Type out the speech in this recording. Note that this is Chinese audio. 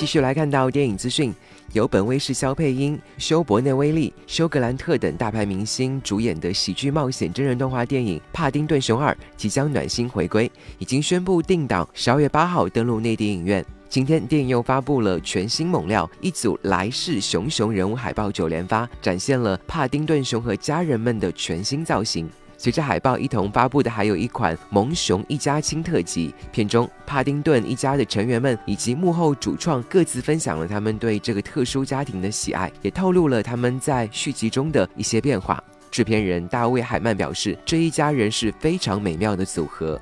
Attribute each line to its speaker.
Speaker 1: 继续来看到电影资讯，由本威视肖佩英、休伯内威利、休格兰特等大牌明星主演的喜剧冒险真人动画电影《帕丁顿熊二》即将暖心回归，已经宣布定档十二月八号登陆内地影院。今天电影又发布了全新猛料，一组来势熊熊人物海报九连发，展现了帕丁顿熊和家人们的全新造型。随着海报一同发布的，还有一款萌熊一家亲特辑。片中，帕丁顿一家的成员们以及幕后主创各自分享了他们对这个特殊家庭的喜爱，也透露了他们在续集中的一些变化。制片人大卫海曼表示，这一家人是非常美妙的组合。